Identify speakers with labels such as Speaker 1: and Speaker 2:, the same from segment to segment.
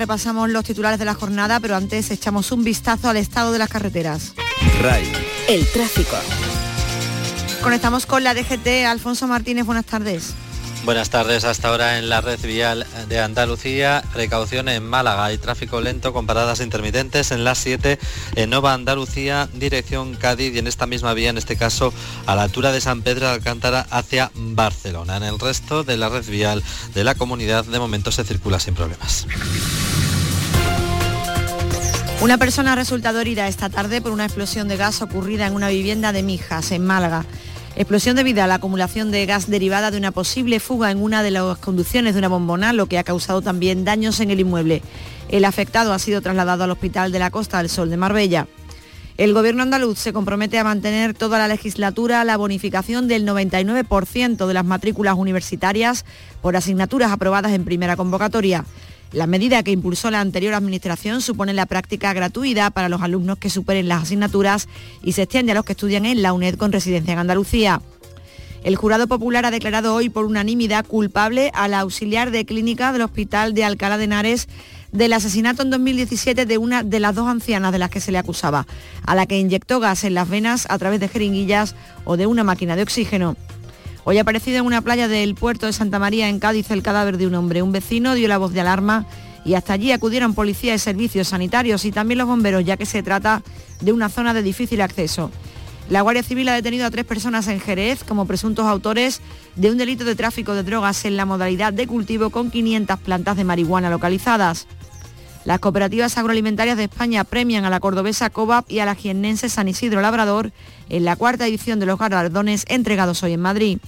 Speaker 1: Repasamos los titulares de la jornada, pero antes echamos un vistazo al estado de las carreteras.
Speaker 2: RAI.
Speaker 3: El tráfico.
Speaker 1: Conectamos con la DGT. Alfonso Martínez, buenas tardes.
Speaker 4: Buenas tardes. Hasta ahora en la red vial de Andalucía, precaución en Málaga. Hay tráfico lento con paradas intermitentes en las 7 en Nova Andalucía, dirección Cádiz y en esta misma vía, en este caso, a la altura de San Pedro de Alcántara hacia Barcelona. En el resto de la red vial de la comunidad, de momento se circula sin problemas.
Speaker 1: Una persona ha resultado herida esta tarde por una explosión de gas ocurrida en una vivienda de Mijas, en Málaga. Explosión debido a la acumulación de gas derivada de una posible fuga en una de las conducciones de una bombona, lo que ha causado también daños en el inmueble. El afectado ha sido trasladado al Hospital de la Costa del Sol de Marbella. El Gobierno andaluz se compromete a mantener toda la legislatura la bonificación del 99% de las matrículas universitarias por asignaturas aprobadas en primera convocatoria. La medida que impulsó la anterior administración supone la práctica gratuita para los alumnos que superen las asignaturas y se extiende a los que estudian en la UNED con residencia en Andalucía. El jurado popular ha declarado hoy por unanimidad culpable al auxiliar de clínica del Hospital de Alcalá de Henares del asesinato en 2017 de una de las dos ancianas de las que se le acusaba, a la que inyectó gas en las venas a través de jeringuillas o de una máquina de oxígeno. Hoy ha aparecido en una playa del puerto de Santa María, en Cádiz, el cadáver de un hombre. Un vecino dio la voz de alarma y hasta allí acudieron policías y servicios sanitarios y también los bomberos, ya que se trata de una zona de difícil acceso. La Guardia Civil ha detenido a tres personas en Jerez como presuntos autores de un delito de tráfico de drogas en la modalidad de cultivo con 500 plantas de marihuana localizadas. Las cooperativas agroalimentarias de España premian a la cordobesa COVAP y a la jiennense San Isidro Labrador en la cuarta edición de los galardones entregados hoy en Madrid.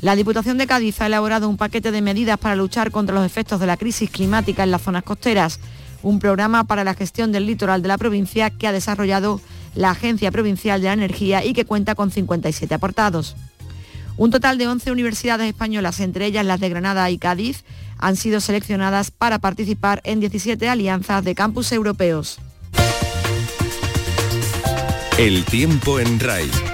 Speaker 1: La Diputación de Cádiz ha elaborado un paquete de medidas para luchar contra los efectos de la crisis climática en las zonas costeras, un programa para la gestión del litoral de la provincia que ha desarrollado la Agencia Provincial de la Energía y que cuenta con 57 aportados. Un total de 11 universidades españolas, entre ellas las de Granada y Cádiz, han sido seleccionadas para participar en 17 alianzas de campus europeos.
Speaker 2: El tiempo en RAI.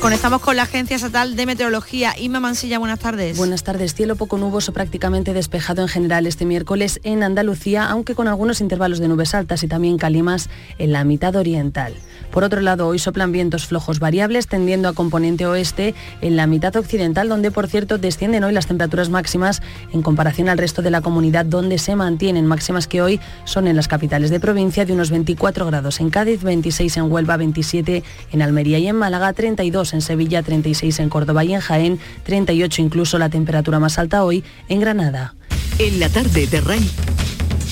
Speaker 1: Conectamos con la Agencia Estatal de Meteorología. Inma Mansilla, buenas tardes.
Speaker 3: Buenas tardes. Cielo poco nuboso, prácticamente despejado en general este miércoles en Andalucía, aunque con algunos intervalos de nubes altas y también calimas en la mitad oriental. Por otro lado, hoy soplan vientos flojos variables tendiendo a componente oeste en la mitad occidental, donde por cierto descienden hoy las temperaturas máximas en comparación al resto de la comunidad, donde se mantienen máximas que hoy son en las capitales de provincia de unos 24 grados en Cádiz, 26 en Huelva, 27 en Almería y en Málaga, 32 en Sevilla, 36 en Córdoba y en Jaén, 38 incluso la temperatura más alta hoy en Granada.
Speaker 5: En la tarde de RAI,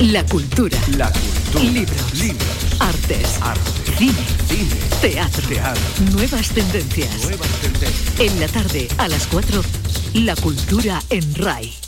Speaker 5: la cultura.
Speaker 2: La cultura.
Speaker 5: Libros.
Speaker 2: Libros.
Speaker 5: Artes.
Speaker 2: Arte.
Speaker 5: Cine.
Speaker 2: Cine.
Speaker 5: Teatro.
Speaker 2: Teatro.
Speaker 5: Nuevas tendencias.
Speaker 2: Nuevas tendencias.
Speaker 5: En la tarde, a las 4, la cultura en RAI.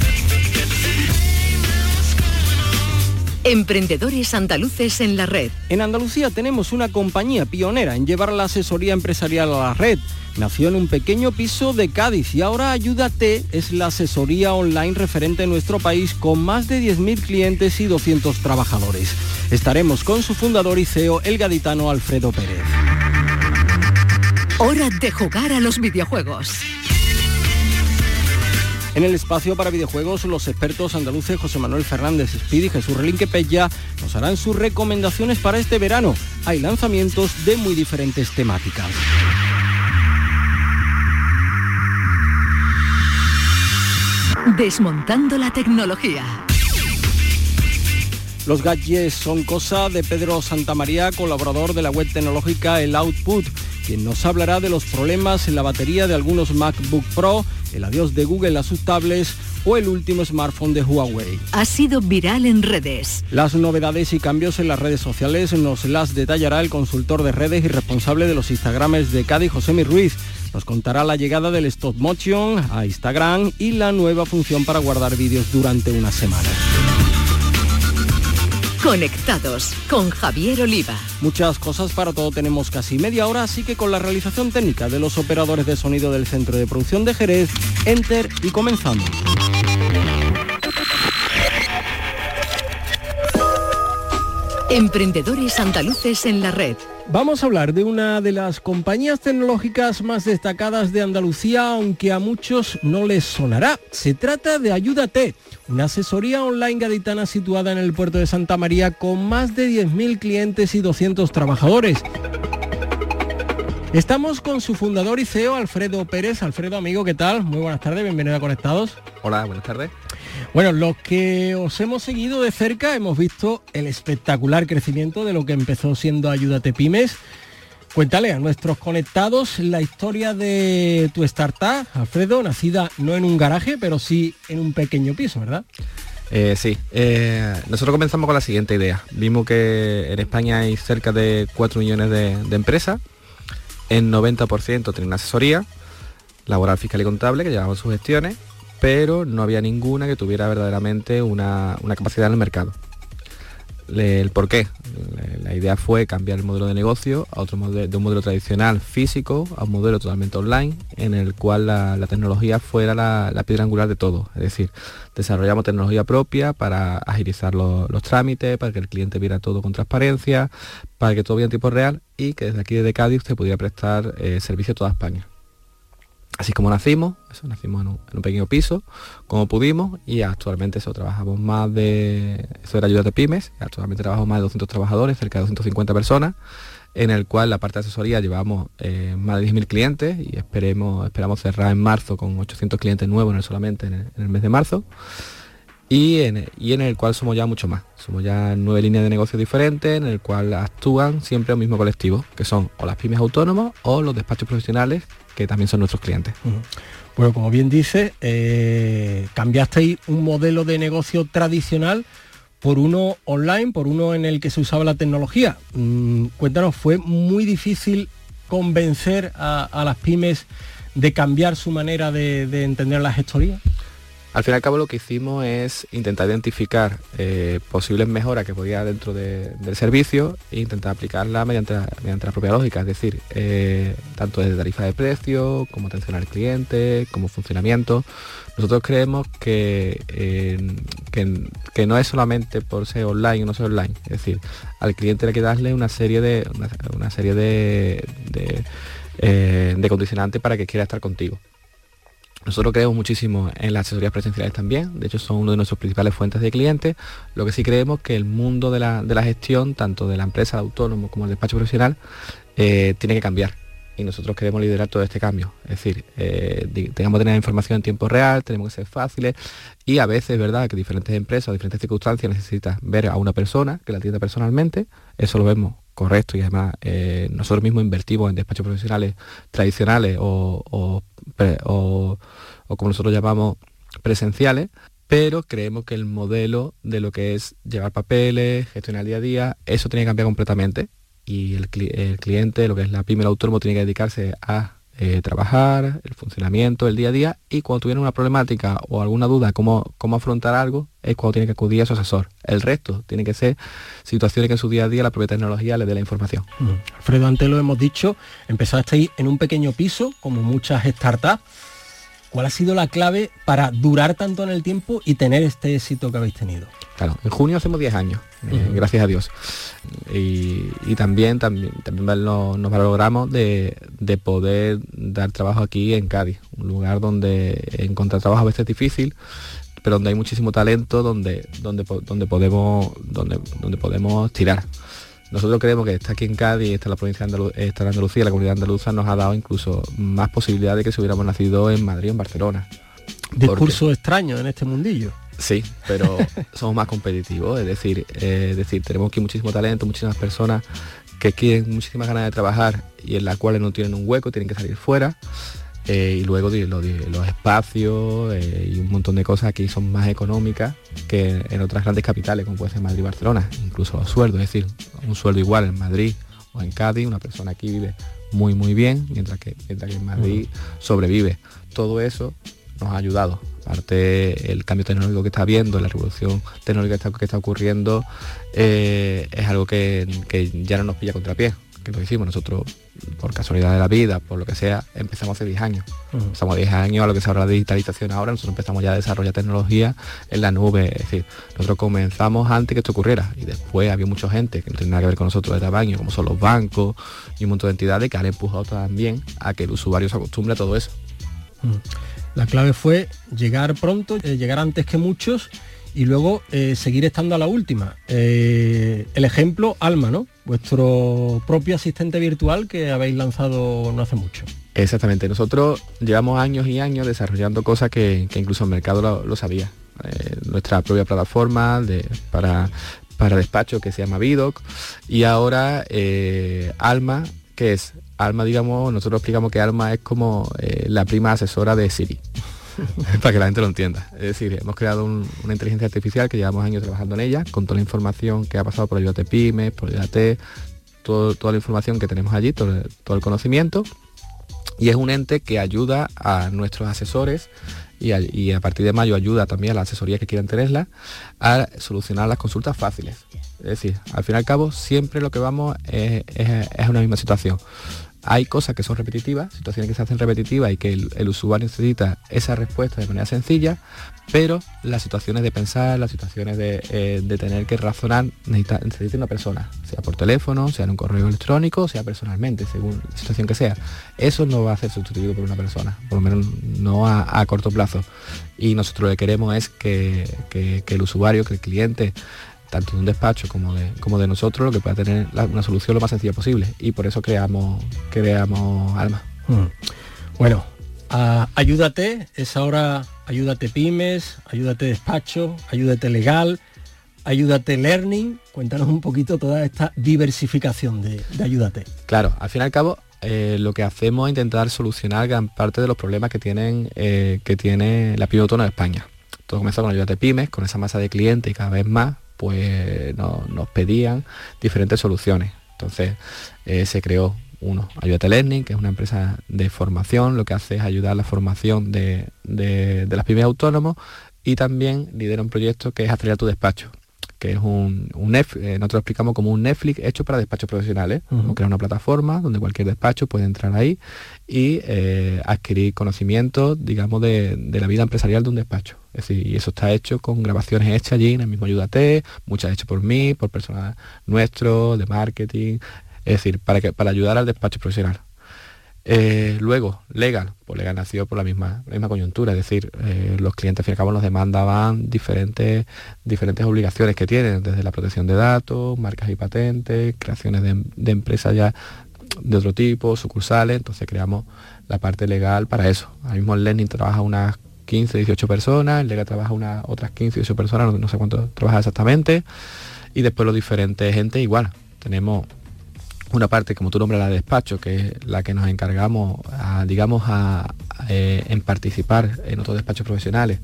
Speaker 5: Emprendedores andaluces en la red.
Speaker 6: En Andalucía tenemos una compañía pionera en llevar la asesoría empresarial a la red. Nació en un pequeño piso de Cádiz y ahora Ayúdate es la asesoría online referente en nuestro país con más de 10.000 clientes y 200 trabajadores. Estaremos con su fundador y CEO, el gaditano Alfredo Pérez.
Speaker 5: Hora de jugar a los videojuegos.
Speaker 6: En el espacio para videojuegos, los expertos andaluces José Manuel Fernández Speed y Jesús Relinque Pella nos harán sus recomendaciones para este verano. Hay lanzamientos de muy diferentes temáticas.
Speaker 5: Desmontando la tecnología.
Speaker 6: Los gadgets son cosa de Pedro Santamaría, colaborador de la web tecnológica El Output, quien nos hablará de los problemas en la batería de algunos MacBook Pro, el adiós de Google a sus tablets o el último smartphone de Huawei.
Speaker 5: Ha sido viral en redes.
Speaker 6: Las novedades y cambios en las redes sociales nos las detallará el consultor de redes y responsable de los Instagrames de Cádiz, José Ruiz. Nos contará la llegada del stop motion a Instagram y la nueva función para guardar vídeos durante una semana.
Speaker 5: Conectados con Javier Oliva.
Speaker 6: Muchas cosas para todo tenemos casi media hora, así que con la realización técnica de los operadores de sonido del Centro de Producción de Jerez, Enter y comenzamos.
Speaker 5: Emprendedores andaluces en la red.
Speaker 6: Vamos a hablar de una de las compañías tecnológicas más destacadas de Andalucía, aunque a muchos no les sonará. Se trata de Ayúdate, una asesoría online gaditana situada en el puerto de Santa María con más de 10.000 clientes y 200 trabajadores. Estamos con su fundador y CEO, Alfredo Pérez. Alfredo, amigo, ¿qué tal? Muy buenas tardes, bienvenido a Conectados.
Speaker 7: Hola, buenas tardes.
Speaker 6: Bueno, los que os hemos seguido de cerca hemos visto el espectacular crecimiento de lo que empezó siendo Ayúdate Pymes. Cuéntale a nuestros conectados la historia de tu startup, Alfredo, nacida no en un garaje, pero sí en un pequeño piso, ¿verdad?
Speaker 7: Eh, sí, eh, nosotros comenzamos con la siguiente idea. Vimos que en España hay cerca de 4 millones de, empresas, en 90% tienen asesoría laboral, fiscal y contable que llevaban sus gestiones pero no había ninguna que tuviera verdaderamente una, capacidad en el mercado. El por qué. La idea fue cambiar el modelo de negocio a otro modelo, de un modelo tradicional físico a un modelo totalmente online en el cual la, tecnología fuera la, piedra angular de todo. Es decir, desarrollamos tecnología propia para agilizar los, trámites, para que el cliente viera todo con transparencia, para que todo viera en tiempo real y que desde aquí desde Cádiz usted pudiera prestar eh, servicio a toda España. Así como nacimos, eso, nacimos en un, pequeño piso, como pudimos, y actualmente eso, trabajamos más de, eso era ayuda de pymes, actualmente trabajamos más de 200 trabajadores, cerca de 250 personas, en el cual la parte de asesoría llevamos eh, más de 10.000 clientes y esperemos, esperamos cerrar en marzo con 800 clientes nuevos en solamente en el, mes de marzo. Y en, el cual somos ya mucho más. Somos ya nueve líneas de negocio diferentes en el cual actúan siempre el mismo colectivo, que son o las pymes autónomos o los despachos profesionales que también son nuestros clientes.
Speaker 6: Bueno, como bien dice, eh, cambiasteis un modelo de negocio tradicional por uno online, por uno en el que se usaba la tecnología. Mm, cuéntanos, ¿fue muy difícil convencer a, las pymes de cambiar su manera de, de entender la gestoría?
Speaker 7: Al fin y al cabo lo que hicimos es intentar identificar eh, posibles mejoras que podía dentro del servicio e intentar aplicarla mediante, mediante la propia lógica, es decir, eh, tanto desde tarifa de precio, como atención al cliente, como funcionamiento. Nosotros creemos que, que, no es solamente por ser online o no ser online, es decir, al cliente hay que darle una serie de, una, serie de, de eh, condicionantes para que quiera estar contigo. Nosotros creemos muchísimo en las asesorías presenciales también, de hecho son una de nuestras principales fuentes de clientes, lo que sí creemos que el mundo de la, gestión, tanto de la empresa de autónomo como el despacho profesional, eh, tiene que cambiar y nosotros queremos liderar todo este cambio. Es decir, eh, tengamos que tener información en tiempo real, tenemos que ser fáciles y a veces es verdad que diferentes empresas o diferentes circunstancias necesitan ver a una persona que la atienda personalmente, eso lo vemos correcto y además eh, nosotros mismos invertimos en despachos profesionales tradicionales o, como nosotros llamamos presenciales, pero creemos que el modelo de lo que es llevar papeles, gestionar día a día, eso tiene que cambiar completamente y el, cliente, lo que es la pyme, el autónomo, tiene que dedicarse a eh, trabajar, el funcionamiento, el día a día y cuando tuviera una problemática o alguna duda cómo, cómo afrontar algo, es cuando tiene que acudir a su asesor. El resto tiene que ser situaciones que en su día a día la propia tecnología le dé la información.
Speaker 6: Mm. Alfredo, antes lo hemos dicho, empezaste en un pequeño piso, como muchas startups. ¿Cuál ha sido la clave para durar tanto en el tiempo y tener este éxito que habéis tenido?
Speaker 7: Claro, en junio hacemos 10 años, eh, gracias a Dios. Y, también, también, también nos, nos valoramos de, poder dar trabajo aquí en Cádiz, un lugar donde encontrar trabajo a veces es difícil, pero donde hay muchísimo talento, donde, donde, donde, podemos, donde, donde podemos tirar. Nosotros creemos que está aquí en Cádiz, está la provincia de está en Andalucía, la comunidad andaluza nos ha dado incluso más posibilidades de que si hubiéramos nacido en Madrid o en Barcelona.
Speaker 6: Discurso extraño en este mundillo.
Speaker 7: Sí, pero somos más competitivos, es decir, es decir, tenemos aquí muchísimo talento, muchísimas personas que quieren muchísimas ganas de trabajar y en las cuales no tienen un hueco, tienen que salir fuera. Eh, y luego los, espacios eh, y un montón de cosas aquí son más económicas que en otras grandes capitales como puede ser Madrid y Barcelona, incluso los sueldos, es decir, un sueldo igual en Madrid o en Cádiz, una persona aquí vive muy muy bien, mientras que, mientras que en Madrid sobrevive. Todo eso nos ha ayudado. Aparte el cambio tecnológico que está habiendo, la revolución tecnológica que está, que está ocurriendo, eh, es algo que, que ya no nos pilla contra pie que lo hicimos nosotros por casualidad de la vida, por lo que sea, empezamos hace 10 años. Estamos 10 años a lo que se habla de digitalización ahora, nosotros empezamos ya a desarrollar tecnología en la nube, es decir, nosotros comenzamos antes que esto ocurriera y después había mucha gente que no tiene nada que ver con nosotros de tamaño, como son los bancos y un montón de entidades que han empujado también a que el usuario se acostumbre a todo eso.
Speaker 6: La clave fue llegar pronto, eh, llegar antes que muchos y luego eh, seguir estando a la última. Eh, el ejemplo, Alma, ¿no? Vuestro propio asistente virtual que habéis lanzado no hace mucho.
Speaker 7: Exactamente, nosotros llevamos años y años desarrollando cosas que, incluso el mercado lo, sabía. Eh, nuestra propia plataforma de, para, para despacho que se llama Vidoc y ahora Alma, que es Alma, digamos, nosotros explicamos que Alma es como la prima asesora de Siri. para que la gente lo entienda. Es decir, hemos creado una inteligencia artificial que llevamos años trabajando en ella, con toda la información que ha pasado por Ayúdate Pymes, por Ayúdate, todo, toda la información que tenemos allí, todo, el conocimiento. Y es un ente que ayuda a nuestros asesores y a, partir de mayo ayuda también a las asesorías que quieran tenerla a solucionar las consultas fáciles. Es decir, al fin y al cabo siempre lo que vamos es, es una misma situación hay cosas que son repetitivas, situaciones que se hacen repetitivas y que el, usuario necesita esa respuesta de manera sencilla, pero las situaciones de pensar, las situaciones de, eh, tener que razonar, necesita, una persona, sea por teléfono, sea en un correo electrónico, sea personalmente, según la situación que sea. Eso no va a ser sustituido por una persona, por lo menos no a, corto plazo. Y nosotros lo que queremos es que el usuario, que el cliente tanto de un despacho como de, como de nosotros, lo que pueda tener una solución lo más sencilla posible. Y por eso creamos, creamos Alma.
Speaker 6: Mm. Bueno, ayúdate, es ahora ayúdate pymes, ayúdate despacho, ayúdate legal, ayúdate learning. Cuéntanos un poquito toda esta diversificación de, ayúdate.
Speaker 7: Claro, al fin y al cabo eh, lo que hacemos es intentar solucionar gran parte de los problemas que tienen eh, que tiene la pyme autónoma de España. Todo comenzó con Ayúdate Pymes, con esa masa de clientes y cada vez más pues nos pedían diferentes soluciones. Entonces eh, se creó uno, Ayúdate Learning, que es una empresa de formación, lo que hace es ayudar a la formación de, las pymes autónomos y también lidera un proyecto que es Acelerar tu despacho, que es un, un eh, nosotros lo explicamos como un Netflix hecho para despachos profesionales, como crear una plataforma donde cualquier despacho puede entrar ahí y eh, adquirir conocimientos, digamos, de, la vida empresarial de un despacho. Es decir, y eso está hecho con grabaciones hechas allí en el mismo Ayúdate, muchas hechas por mí, por personas nuestros, de marketing, es decir, para, que, para ayudar al despacho profesional. Eh, luego, legal, pues legal nació por la misma, misma coyuntura, es decir, eh, los clientes al fin y al cabo nos demandaban diferentes, diferentes obligaciones que tienen, desde la protección de datos, marcas y patentes, creaciones de, empresas ya de otro tipo, sucursales, entonces creamos la parte legal para eso. Ahora mismo el Learning trabaja unas 15, 18 personas, el Legal trabaja unas otras 15, 18 personas, no, no sé cuánto trabaja exactamente, y después los diferentes gente igual. Tenemos una parte, como tú nombras, la de despacho, que es la que nos encargamos, digamos, a, eh, en participar en otros despachos profesionales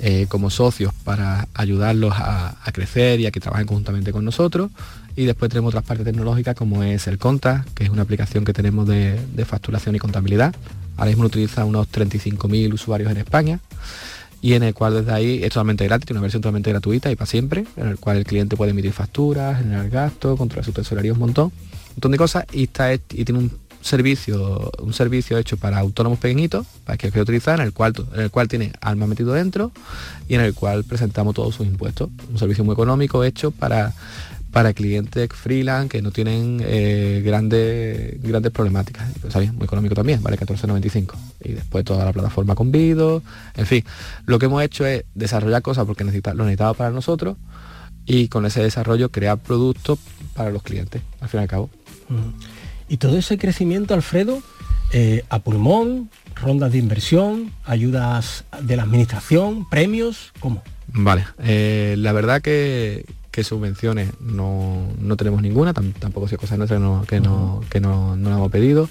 Speaker 7: eh, como socios para ayudarlos a, crecer y a que trabajen conjuntamente con nosotros. Y después tenemos otras partes tecnológicas como es el Conta, que es una aplicación que tenemos de, facturación y contabilidad. Ahora mismo lo utiliza unos 35.000 usuarios en España y en el cual desde ahí es totalmente gratis, una versión totalmente gratuita y para siempre, en el cual el cliente puede emitir facturas, generar gastos, controlar su tesorería un montón montón de cosas y, está, y tiene un servicio un servicio hecho para autónomos pequeñitos para que lo utilizar en el cual en el cual tiene alma metido dentro y en el cual presentamos todos sus impuestos. Un servicio muy económico hecho para para clientes freelance que no tienen eh, grandes grandes problemáticas. Muy económico también vale 14.95 y después toda la plataforma con Vido en fin. Lo que hemos hecho es desarrollar cosas porque necesita, lo necesitaba para nosotros y con ese desarrollo crear productos para los clientes al fin y al cabo
Speaker 6: y todo ese crecimiento, Alfredo, eh, a pulmón, rondas de inversión, ayudas de la administración, premios, ¿cómo?
Speaker 7: Vale, eh, la verdad que, subvenciones no, tenemos ninguna, tampoco si cosas nuestras que, no, que no, hemos pedido.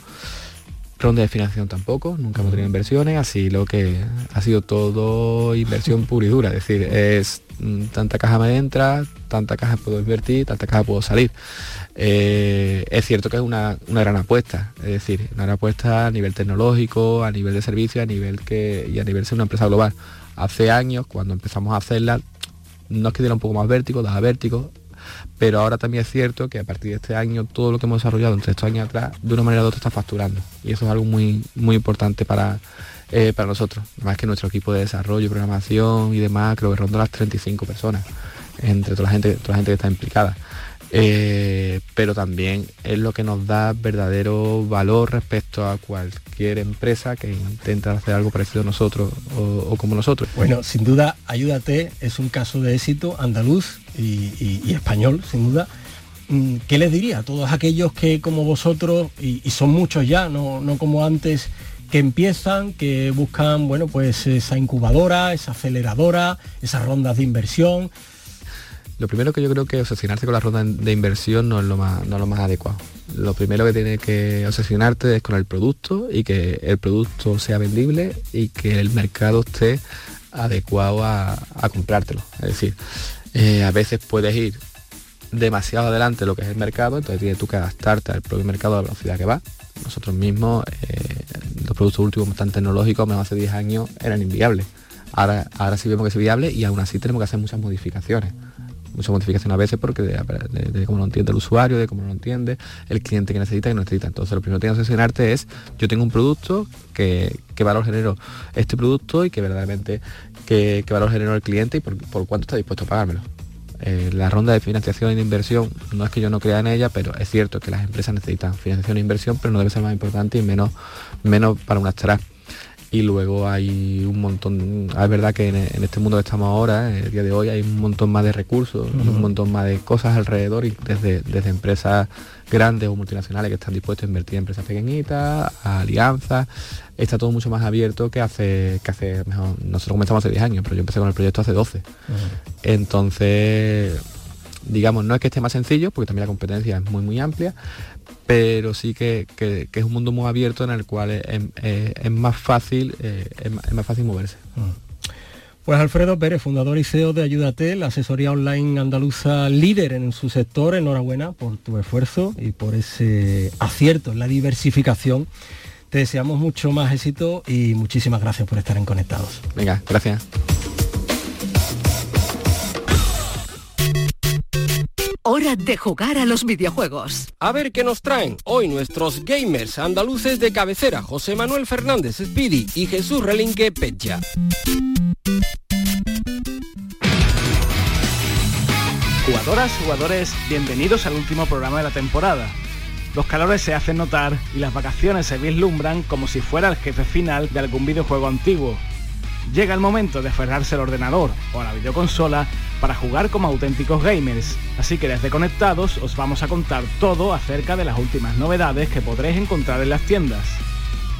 Speaker 7: Ronda de financiación tampoco, nunca hemos tenido inversiones, así lo que ha sido todo inversión pura y dura, es decir, es tanta caja me entra, tanta caja puedo invertir, tanta caja puedo salir. Eh, es cierto que es una, gran apuesta, es decir, una gran apuesta a nivel tecnológico, a nivel de servicio, a nivel que, y a nivel de una empresa global. Hace años, cuando empezamos a hacerla, nos quedó un poco más vértigo, daba vértigo, pero ahora también es cierto que a partir de este año todo lo que hemos desarrollado entre estos años atrás de una manera u otra está facturando y eso es algo muy muy importante para eh, para nosotros además que nuestro equipo de desarrollo programación y demás creo que ronda las 35 personas entre toda la gente toda la gente que está implicada eh, pero también es lo que nos da verdadero valor respecto a cualquier empresa que intenta hacer algo parecido a nosotros o, como nosotros.
Speaker 8: Bueno, sin duda, Ayúdate es un caso de éxito andaluz y, español, sin duda. Mm, ¿Qué les diría a todos aquellos que como vosotros, y, son muchos ya, no, no como antes, que empiezan, que buscan, bueno, pues esa incubadora, esa aceleradora, esas rondas de inversión,
Speaker 7: lo primero que yo creo que obsesionarse con la ronda de inversión no es lo más, no lo más adecuado. Lo primero que tiene que obsesionarte es con el producto y que el producto sea vendible y que el mercado esté adecuado a, comprártelo. Es decir, eh, a veces puedes ir demasiado adelante de lo que es el mercado, entonces tienes tú que adaptarte al propio mercado a la velocidad que va. Nosotros mismos, eh, productos últimos tan tecnológicos, menos hace 10 años, eran inviables. Ahora, ahora sí vemos que es viable y aún así tenemos que hacer muchas modificaciones mucha modificación a veces porque de, cómo lo entiende el usuario, de cómo lo entiende el cliente que necesita, que no necesita. Entonces lo primero que tienes que sesionarte es, yo tengo un producto, que, valor genero este producto y que verdaderamente qué, valor genero el cliente y por, cuánto está dispuesto a pagármelo. Eh, la ronda de financiación de inversión, no es que yo no crea en ella, pero es cierto que las empresas necesitan financiación e inversión, pero no debe ser más importante y menos, menos para una startup y luego hay un montón, es verdad que en, este mundo que estamos ahora, en el día de hoy, hay un montón más de recursos, un montón más de cosas alrededor y desde, desde empresas grandes o multinacionales que están dispuestos a invertir en empresas pequeñitas, a alianzas, está todo mucho más abierto que hace, que hace mejor, nosotros comenzamos hace 10 años, pero yo empecé con el proyecto hace 12. Entonces, digamos, no es que esté más sencillo, porque también la competencia es muy muy amplia, pero sí que, es un mundo muy abierto en el cual es, más fácil eh, es, más fácil moverse. Mm.
Speaker 8: Pues Alfredo Pérez, fundador y CEO de Ayúdate, la asesoría online andaluza líder en su sector, enhorabuena por tu esfuerzo y por ese acierto en la diversificación. Te deseamos mucho más éxito y muchísimas gracias por estar en Conectados.
Speaker 7: Venga, gracias.
Speaker 5: Hora de jugar a los videojuegos.
Speaker 9: A ver qué nos traen hoy nuestros gamers andaluces de cabecera, José Manuel Fernández Speedy y Jesús Relinque Pecha.
Speaker 10: Jugadoras, jugadores, bienvenidos al último programa de la temporada. Los calores se hacen notar y las vacaciones se vislumbran como si fuera el jefe final de algún videojuego antiguo. Llega el momento de aferrarse al ordenador o a la videoconsola para jugar como auténticos gamers, así que desde Conectados os vamos a contar todo acerca de las últimas novedades que podréis encontrar en las tiendas.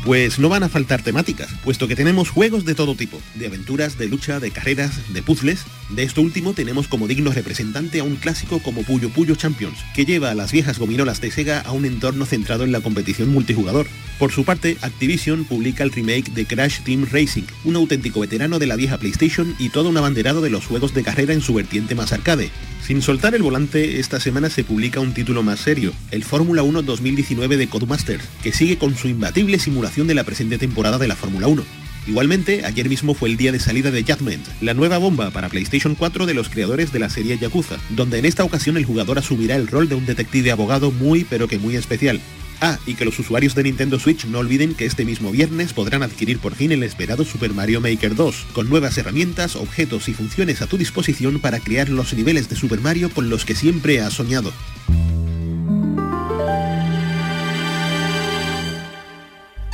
Speaker 11: Pues no van a faltar temáticas, puesto que tenemos juegos de todo tipo, de aventuras, de lucha, de carreras, de puzzles. De esto último tenemos como digno representante a un clásico como Puyo Puyo Champions, que lleva a las viejas gominolas de Sega a un entorno centrado en la competición multijugador. Por su parte, Activision publica el remake de Crash Team Racing, un auténtico veterano de la vieja PlayStation y todo un abanderado de los juegos de carrera en su vertiente más arcade. Sin soltar el volante, esta semana se publica un título más serio, el Fórmula 1 2019 de Codemasters, que sigue con su imbatible simulación de la presente temporada de la Fórmula 1. Igualmente, ayer mismo fue el día de salida de Judgment, la nueva bomba para PlayStation 4 de los creadores de la serie Yakuza, donde en esta ocasión el jugador asumirá el rol de un detective abogado muy pero que muy especial. Ah, y que los usuarios de Nintendo Switch no olviden que este mismo viernes podrán adquirir por fin el esperado Super Mario Maker 2, con nuevas herramientas, objetos y funciones a tu disposición para crear los niveles de Super Mario con los que siempre has soñado.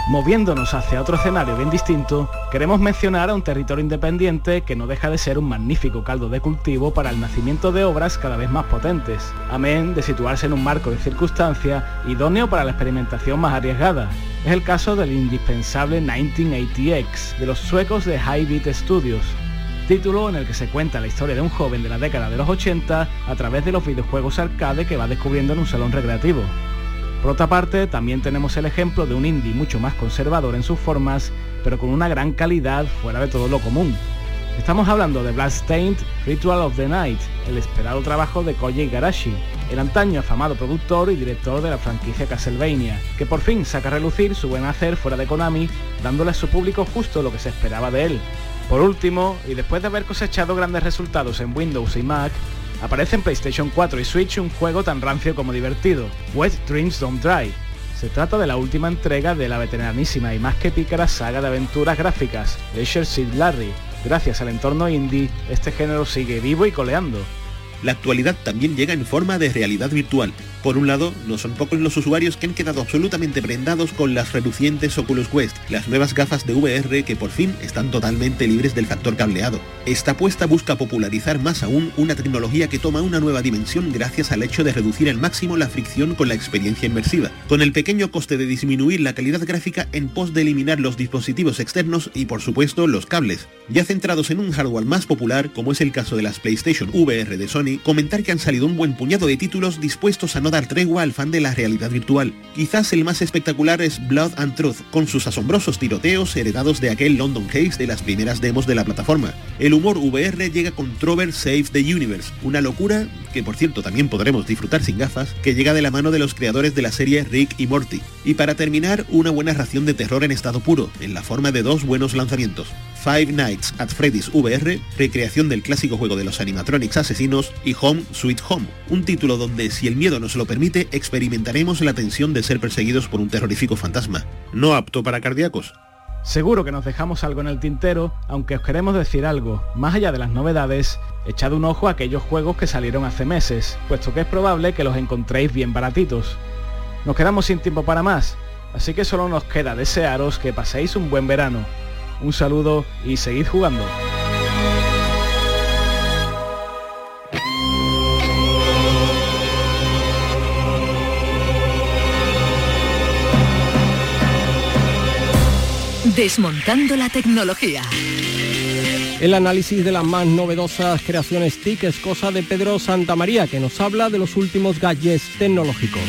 Speaker 10: Moviéndonos hacia otro escenario bien distinto, queremos mencionar a un territorio independiente que no deja de ser un magnífico caldo de cultivo para el nacimiento de obras cada vez más potentes, amén de situarse en un marco de circunstancia idóneo para la experimentación más arriesgada. Es el caso del indispensable 1980X de los suecos de High Beat Studios, título en el que se cuenta la historia de un joven de la década de los 80 a través de los videojuegos arcade que va descubriendo en un salón recreativo. Por otra parte, también tenemos el ejemplo de un indie mucho más conservador en sus formas, pero con una gran calidad fuera de todo lo común. Estamos hablando de Bloodstained Ritual of the Night, el esperado trabajo de Koji Igarashi, el antaño afamado productor y director de la franquicia Castlevania, que por fin saca a relucir su buen hacer fuera de Konami, dándole a su público justo lo que se esperaba de él. Por último, y después de haber cosechado grandes resultados en Windows y Mac, aparece en PlayStation 4 y Switch un juego tan rancio como divertido, Wet Dreams Don't Dry. Se trata de la última entrega de la veteranísima y más que pícara saga de aventuras gráficas, Leisure Seed Larry. Gracias al entorno indie, este género sigue vivo y coleando.
Speaker 11: La actualidad también llega en forma de realidad virtual. Por un lado, no son pocos los usuarios que han quedado absolutamente prendados con las relucientes Oculus Quest, las nuevas gafas de VR que por fin están totalmente libres del factor cableado. Esta apuesta busca popularizar más aún una tecnología que toma una nueva dimensión gracias al hecho de reducir al máximo la fricción con la experiencia inmersiva, con el pequeño coste de disminuir la calidad gráfica en pos de eliminar los dispositivos externos y por supuesto los cables. Ya centrados en un hardware más popular, como es el caso de las PlayStation VR de Sony, comentar que han salido un buen puñado de títulos dispuestos a no dar tregua al fan de la realidad virtual. Quizás el más espectacular es Blood and Truth, con sus asombrosos tiroteos heredados de aquel London Haze de las primeras demos de la plataforma. El humor VR llega con Trover Save the Universe, una locura que por cierto también podremos disfrutar sin gafas, que llega de la mano de los creadores de la serie Rick y Morty. Y para terminar, una buena ración de terror en estado puro, en la forma de dos buenos lanzamientos. Five Nights at Freddy's VR, recreación del clásico juego de los animatronics asesinos, y Home Sweet Home, un título donde, si el miedo nos lo permite, experimentaremos la tensión de ser perseguidos por un terrorífico fantasma. No apto para cardíacos.
Speaker 10: Seguro que nos dejamos algo en el tintero, aunque os queremos decir algo, más allá de las novedades, echad un ojo a aquellos juegos que salieron hace meses, puesto que es probable que los encontréis bien baratitos. Nos quedamos sin tiempo para más, así que solo nos queda desearos que paséis un buen verano. Un saludo y seguid jugando.
Speaker 5: Desmontando la tecnología.
Speaker 6: El análisis de las más novedosas creaciones TIC es cosa de Pedro Santamaría, que nos habla de los últimos gadgets tecnológicos.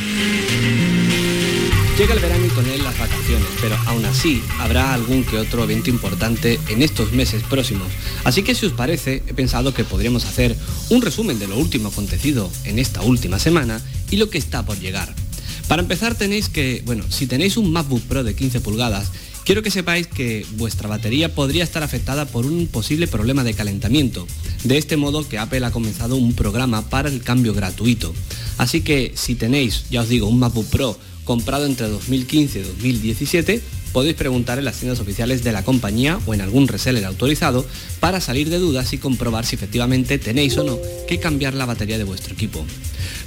Speaker 12: Llega el verano y con él las vacaciones, pero aún así habrá algún que otro evento importante en estos meses próximos. Así que si os parece, he pensado que podríamos hacer un resumen de lo último acontecido en esta última semana y lo que está por llegar. Para empezar tenéis que, bueno, si tenéis un MacBook Pro de 15 pulgadas, quiero que sepáis que vuestra batería podría estar afectada por un posible problema de calentamiento. De este modo que Apple ha comenzado un programa para el cambio gratuito. Así que si tenéis, ya os digo, un MacBook Pro comprado entre 2015 y 2017, podéis preguntar en las tiendas oficiales de la compañía o en algún reseller autorizado para salir de dudas y comprobar si efectivamente tenéis o no que cambiar la batería de vuestro equipo.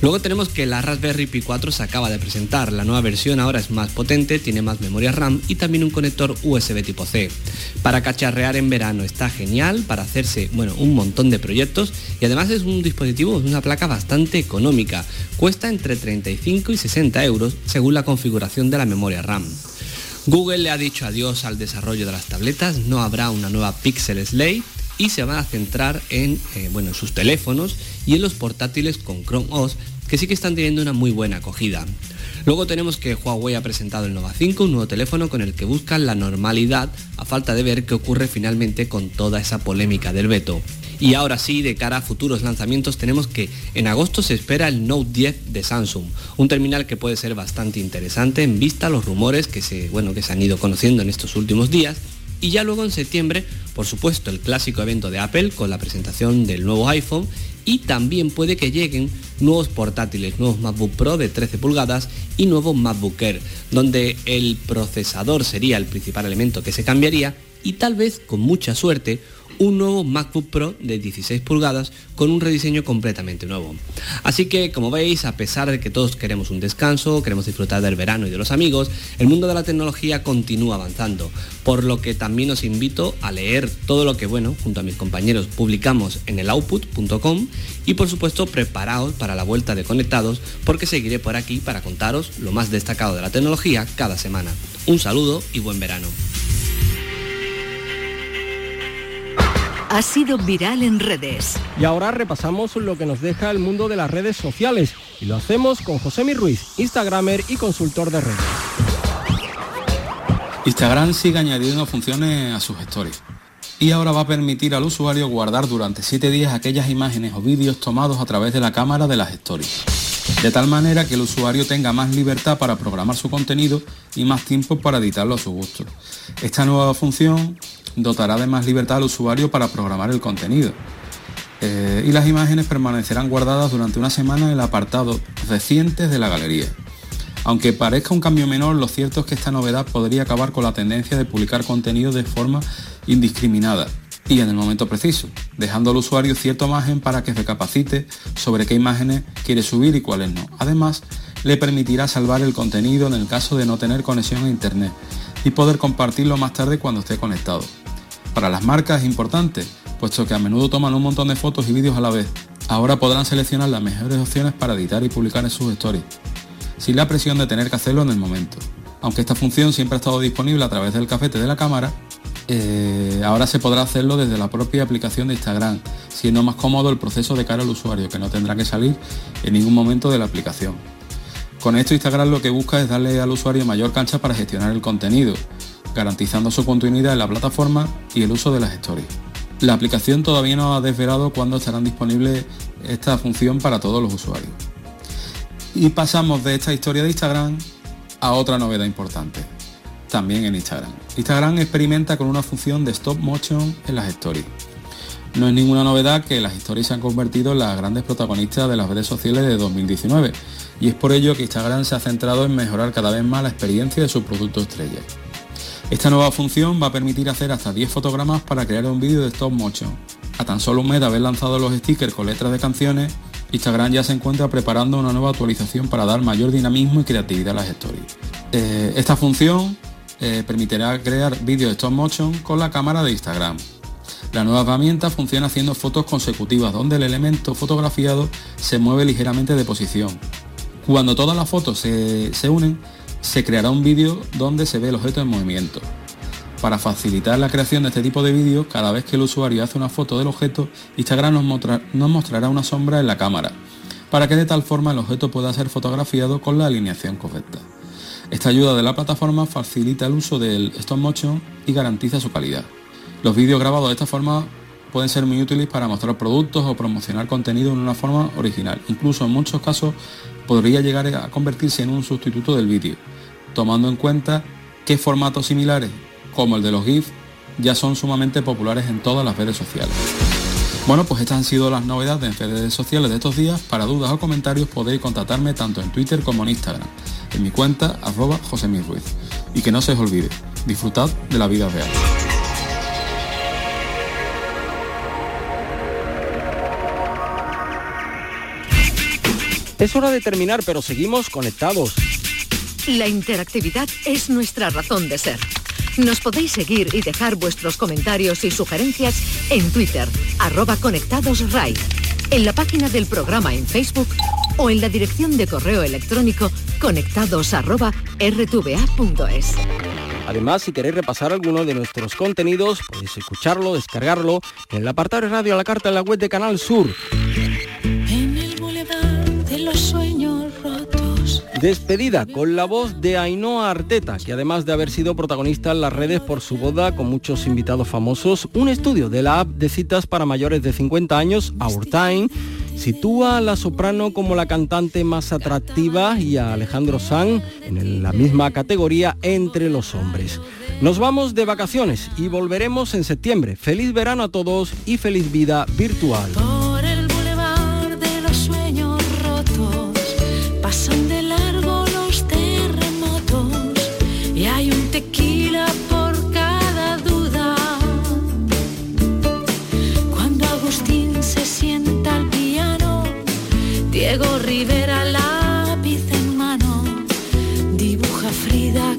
Speaker 12: Luego tenemos que la Raspberry Pi 4 se acaba de presentar, la nueva versión ahora es más potente, tiene más memoria RAM y también un conector USB tipo C. Para cacharrear en verano está genial, para hacerse bueno, un montón de proyectos y además es un dispositivo, una placa bastante económica, cuesta entre 35 y 60 euros según la configuración de la memoria RAM. Google le ha dicho adiós al desarrollo de las tabletas, no habrá una nueva Pixel Slate y se van a centrar en eh, bueno, sus teléfonos y en los portátiles con Chrome OS que sí que están teniendo una muy buena acogida. Luego tenemos que Huawei ha presentado el Nova 5, un nuevo teléfono con el que buscan la normalidad a falta de ver qué ocurre finalmente con toda esa polémica del veto. Y ahora sí, de cara a futuros lanzamientos, tenemos que en agosto se espera el Note 10 de Samsung, un terminal que puede ser bastante interesante en vista a los rumores que se, bueno, que se han ido conociendo en estos últimos días. Y ya luego en septiembre, por supuesto, el clásico evento de Apple con la presentación del nuevo iPhone y también puede que lleguen nuevos portátiles, nuevos MacBook Pro de 13 pulgadas y nuevo MacBook Air, donde el procesador sería el principal elemento que se cambiaría y tal vez, con mucha suerte, un nuevo MacBook Pro de 16 pulgadas con un rediseño completamente nuevo. Así que, como veis, a pesar de que todos queremos un descanso, queremos disfrutar del verano y de los amigos, el mundo de la tecnología continúa avanzando, por lo que también os invito a leer todo lo que, bueno, junto a mis compañeros publicamos en el output.com y por supuesto preparaos para la vuelta de conectados porque seguiré por aquí para contaros lo más destacado de la tecnología cada semana. Un saludo y buen verano.
Speaker 5: Ha sido viral en redes.
Speaker 6: Y ahora repasamos lo que nos deja el mundo de las redes sociales y lo hacemos con José Mi Ruiz, Instagramer y consultor de redes.
Speaker 13: Instagram sigue añadiendo funciones a sus stories. y ahora va a permitir al usuario guardar durante 7 días aquellas imágenes o vídeos tomados a través de la cámara de las stories. De tal manera que el usuario tenga más libertad para programar su contenido y más tiempo para editarlo a su gusto. Esta nueva función dotará de más libertad al usuario para programar el contenido. Eh, y las imágenes permanecerán guardadas durante una semana en el apartado recientes de la galería. Aunque parezca un cambio menor, lo cierto es que esta novedad podría acabar con la tendencia de publicar contenido de forma indiscriminada y en el momento preciso, dejando al usuario cierto margen para que recapacite sobre qué imágenes quiere subir y cuáles no. Además, le permitirá salvar el contenido en el caso de no tener conexión a internet y poder compartirlo más tarde cuando esté conectado. Para las marcas es importante, puesto que a menudo toman un montón de fotos y vídeos a la vez. Ahora podrán seleccionar las mejores opciones para editar y publicar en sus stories, sin la presión de tener que hacerlo en el momento. Aunque esta función siempre ha estado disponible a través del cafete de la cámara, eh, ahora se podrá hacerlo desde la propia aplicación de Instagram, siendo más cómodo el proceso de cara al usuario, que no tendrá que salir en ningún momento de la aplicación. Con esto Instagram lo que busca es darle al usuario mayor cancha para gestionar el contenido, garantizando su continuidad en la plataforma y el uso de las stories. La aplicación todavía no ha desvelado cuándo estarán disponibles esta función para todos los usuarios. Y pasamos de esta historia de Instagram a otra novedad importante, también en Instagram. Instagram experimenta con una función de stop motion en las stories. No es ninguna novedad que las stories se han convertido en las grandes protagonistas de las redes sociales de 2019 y es por ello que Instagram se ha centrado en mejorar cada vez más la experiencia de su producto estrella. Esta nueva función va a permitir hacer hasta 10 fotogramas para crear un vídeo de stop motion. A tan solo un mes de haber lanzado los stickers con letras de canciones, Instagram ya se encuentra preparando una nueva actualización para dar mayor dinamismo y creatividad a las stories. Eh, esta función eh, permitirá crear vídeos de stop motion con la cámara de Instagram. La nueva herramienta funciona haciendo fotos consecutivas donde el elemento fotografiado se mueve ligeramente de posición. Cuando todas las fotos se, se unen, se creará un vídeo donde se ve el objeto en movimiento. Para facilitar la creación de este tipo de vídeos, cada vez que el usuario hace una foto del objeto, Instagram nos, nos mostrará una sombra en la cámara, para que de tal forma el objeto pueda ser fotografiado con la alineación correcta. Esta ayuda de la plataforma facilita el uso del stop motion y garantiza su calidad. Los vídeos grabados de esta forma pueden ser muy útiles para mostrar productos o promocionar contenido en una forma original. Incluso en muchos casos podría llegar a convertirse en un sustituto del vídeo, tomando en cuenta que formatos similares, como el de los GIF, ya son sumamente populares en todas las redes sociales. Bueno, pues estas han sido las novedades en redes sociales de estos días. Para dudas o comentarios podéis contactarme tanto en Twitter como en Instagram, en mi cuenta arroba José Ruiz. Y que no se os olvide, disfrutad de la vida real.
Speaker 6: Es hora de terminar, pero seguimos conectados.
Speaker 5: La interactividad es nuestra razón de ser. Nos podéis seguir y dejar vuestros comentarios y sugerencias en Twitter, arroba conectadosRAI, en la página del programa en Facebook o en la dirección de correo electrónico conectados arroba rtva.es.
Speaker 6: Además, si queréis repasar alguno de nuestros contenidos, podéis escucharlo, descargarlo en el apartado de radio a la carta en la web de Canal Sur. Despedida con la voz de Ainhoa Arteta, que además de haber sido protagonista en las redes por su boda con muchos invitados famosos, un estudio de la app de citas para mayores de 50 años, Our Time, sitúa a la soprano como la cantante más atractiva y a Alejandro Sanz en la misma categoría entre los hombres. Nos vamos de vacaciones y volveremos en septiembre. Feliz verano a todos y feliz vida virtual.
Speaker 14: Rivera lápiz en mano, dibuja Frida